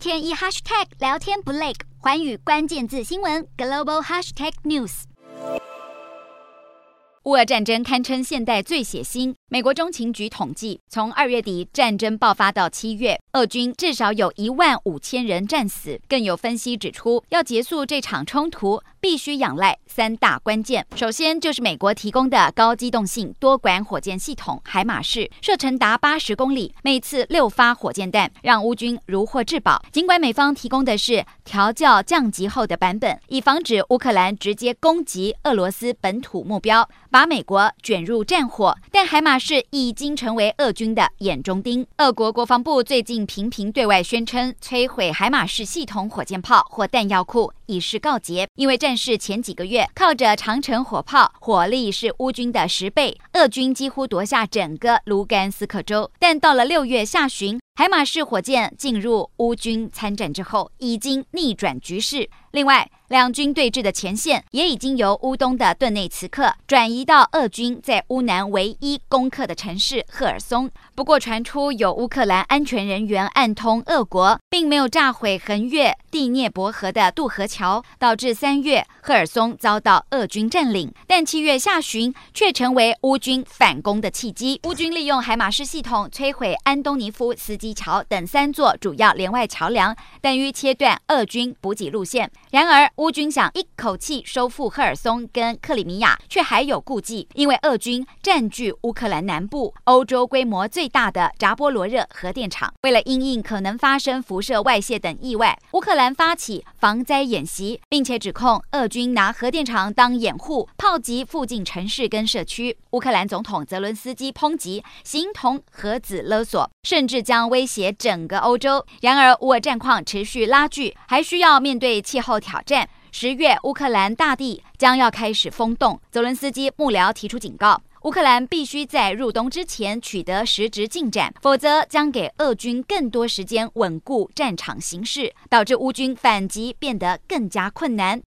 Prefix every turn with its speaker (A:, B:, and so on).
A: 天一 hashtag 聊天不累，环宇关键字新闻 global hashtag news。乌俄战争堪称现代最血腥。美国中情局统计，从二月底战争爆发到七月，俄军至少有一万五千人战死。更有分析指出，要结束这场冲突，必须仰赖三大关键。首先就是美国提供的高机动性多管火箭系统海马式，射程达八十公里，每次六发火箭弹，让乌军如获至宝。尽管美方提供的是调教降级后的版本，以防止乌克兰直接攻击俄罗斯本土目标，把美国卷入战火，但海马是已经成为俄军的眼中钉。俄国国防部最近频频对外宣称，摧毁海马式系统火箭炮或弹药库以示告捷。因为战事前几个月靠着长城火炮，火力是乌军的十倍，俄军几乎夺下整个卢甘斯克州。但到了六月下旬，海马式火箭进入乌军参战之后，已经逆转局势。另外，两军对峙的前线也已经由乌东的顿内茨克转移到俄军在乌南唯一攻克的城市赫尔松。不过，传出有乌克兰安全人员暗通俄国，并没有炸毁横越第聂伯河的渡河桥，导致三月赫尔松遭到俄军占领。但七月下旬却成为乌军反攻的契机。乌军利用海马式系统摧毁安东尼夫斯基桥等三座主要连外桥梁，等于切断俄军补给路线。然而，乌军想一口气收复赫尔松跟克里米亚，却还有顾忌，因为俄军占据乌克兰南部欧洲规模最大的扎波罗热核电厂。为了因应可能发生辐射外泄等意外，乌克兰发起防灾演习，并且指控俄军拿核电厂当掩护，炮击附近城市跟社区。乌克兰总统泽伦斯基抨击，形同核子勒索，甚至将威胁整个欧洲。然而，乌俄战况持续拉锯，还需要面对气候挑战。十月，乌克兰大地将要开始封冻。泽伦斯基幕僚提出警告，乌克兰必须在入冬之前取得实质进展，否则将给俄军更多时间稳固战场形势，导致乌军反击变得更加困难。